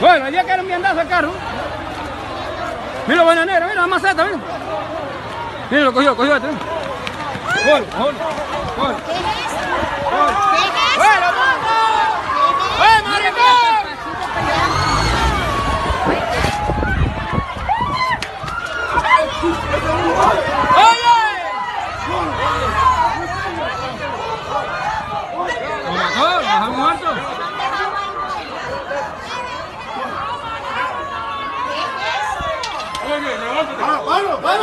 Bueno, ya que era un viandazo el carro. Mira la bananera, mira la maceta, mira. Mira, lo cogió, cogió este. Gol, gol, gol. ¡Bueno, ¡Eh, maricón! ¡Oye! Lo mató, lo dejó muerto. ¡Paro, paro!